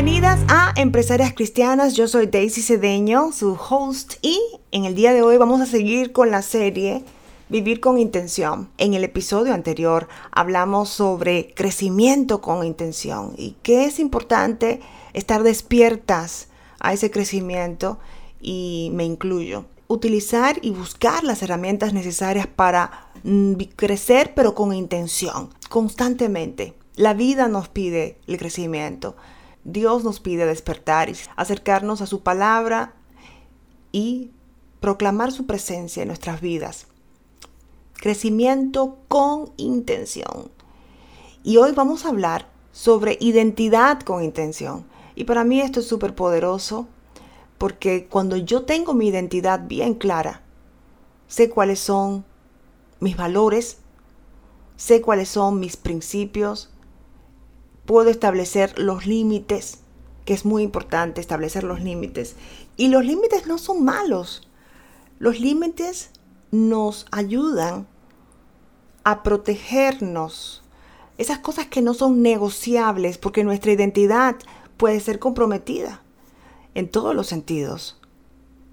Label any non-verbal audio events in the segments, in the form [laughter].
Bienvenidas a Empresarias Cristianas, yo soy Daisy Cedeño, su host, y en el día de hoy vamos a seguir con la serie Vivir con intención. En el episodio anterior hablamos sobre crecimiento con intención y que es importante estar despiertas a ese crecimiento y me incluyo. Utilizar y buscar las herramientas necesarias para mm, crecer pero con intención, constantemente. La vida nos pide el crecimiento. Dios nos pide despertar y acercarnos a su palabra y proclamar su presencia en nuestras vidas. Crecimiento con intención. Y hoy vamos a hablar sobre identidad con intención. Y para mí esto es súper poderoso porque cuando yo tengo mi identidad bien clara, sé cuáles son mis valores, sé cuáles son mis principios, puedo establecer los límites, que es muy importante establecer los límites. Y los límites no son malos. Los límites nos ayudan a protegernos. Esas cosas que no son negociables porque nuestra identidad puede ser comprometida en todos los sentidos.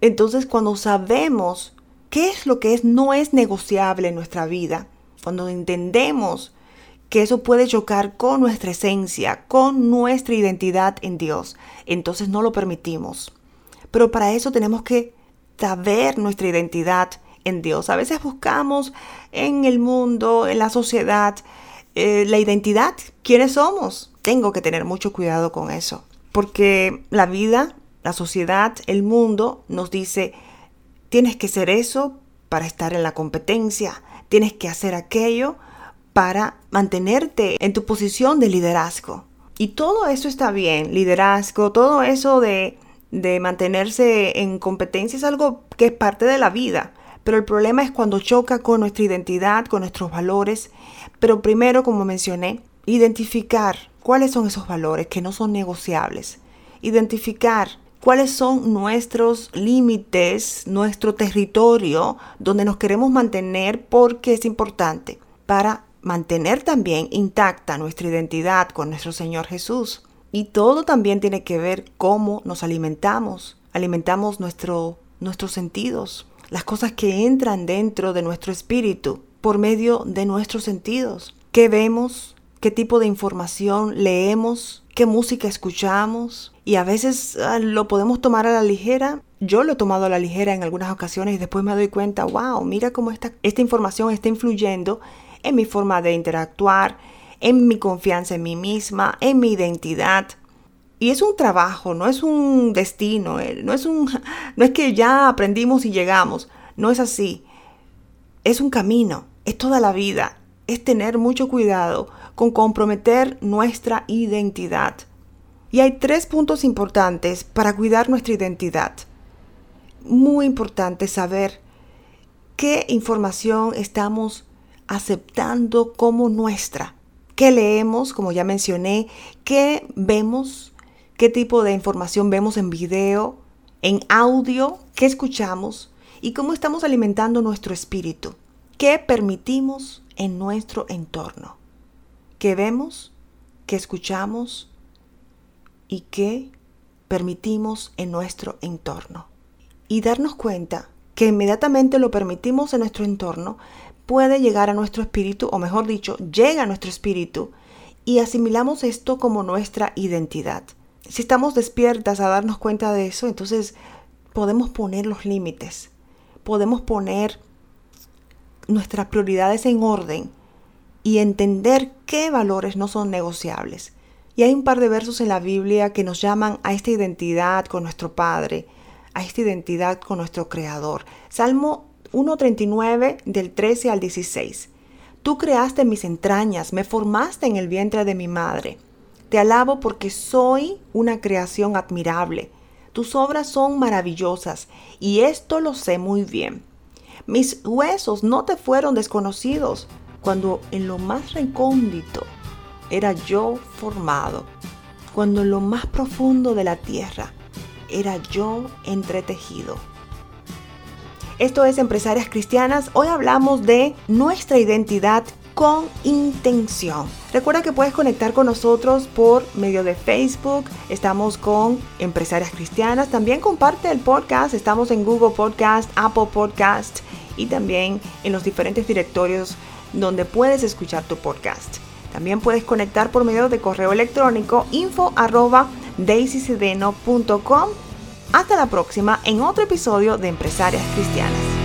Entonces cuando sabemos qué es lo que es no es negociable en nuestra vida, cuando entendemos que eso puede chocar con nuestra esencia, con nuestra identidad en Dios, entonces no lo permitimos. Pero para eso tenemos que saber nuestra identidad en Dios. A veces buscamos en el mundo, en la sociedad, eh, la identidad, quiénes somos. Tengo que tener mucho cuidado con eso, porque la vida, la sociedad, el mundo nos dice, tienes que ser eso para estar en la competencia, tienes que hacer aquello para mantenerte en tu posición de liderazgo. Y todo eso está bien, liderazgo, todo eso de, de mantenerse en competencia es algo que es parte de la vida. Pero el problema es cuando choca con nuestra identidad, con nuestros valores. Pero primero, como mencioné, identificar cuáles son esos valores que no son negociables. Identificar cuáles son nuestros límites, nuestro territorio donde nos queremos mantener porque es importante para mantener también intacta nuestra identidad con nuestro Señor Jesús. Y todo también tiene que ver cómo nos alimentamos. Alimentamos nuestro, nuestros sentidos, las cosas que entran dentro de nuestro espíritu por medio de nuestros sentidos. ¿Qué vemos? ¿Qué tipo de información leemos? ¿Qué música escuchamos? Y a veces ah, lo podemos tomar a la ligera. Yo lo he tomado a la ligera en algunas ocasiones y después me doy cuenta, wow, mira cómo esta, esta información está influyendo en mi forma de interactuar, en mi confianza en mí misma, en mi identidad. Y es un trabajo, no es un destino, no es, un, [laughs] no es que ya aprendimos y llegamos, no es así. Es un camino, es toda la vida, es tener mucho cuidado con comprometer nuestra identidad. Y hay tres puntos importantes para cuidar nuestra identidad. Muy importante saber qué información estamos aceptando como nuestra. ¿Qué leemos, como ya mencioné? ¿Qué vemos? qué tipo de información vemos en video, en audio, qué escuchamos y cómo estamos alimentando nuestro espíritu, qué permitimos en nuestro entorno, qué vemos, qué escuchamos y qué permitimos en nuestro entorno. Y darnos cuenta que inmediatamente lo permitimos en nuestro entorno, puede llegar a nuestro espíritu, o mejor dicho, llega a nuestro espíritu, y asimilamos esto como nuestra identidad si estamos despiertas a darnos cuenta de eso, entonces podemos poner los límites, podemos poner nuestras prioridades en orden y entender qué valores no son negociables. Y hay un par de versos en la Biblia que nos llaman a esta identidad con nuestro Padre, a esta identidad con nuestro Creador. Salmo 1.39 del 13 al 16. Tú creaste mis entrañas, me formaste en el vientre de mi madre. Te alabo porque soy una creación admirable. Tus obras son maravillosas y esto lo sé muy bien. Mis huesos no te fueron desconocidos cuando en lo más recóndito era yo formado, cuando en lo más profundo de la tierra era yo entretejido. Esto es Empresarias Cristianas. Hoy hablamos de nuestra identidad con intención. Recuerda que puedes conectar con nosotros por medio de Facebook. Estamos con Empresarias Cristianas. También comparte el podcast. Estamos en Google Podcast, Apple Podcast y también en los diferentes directorios donde puedes escuchar tu podcast. También puedes conectar por medio de correo electrónico info Hasta la próxima en otro episodio de Empresarias Cristianas.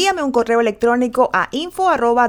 envíame un correo electrónico a info arroba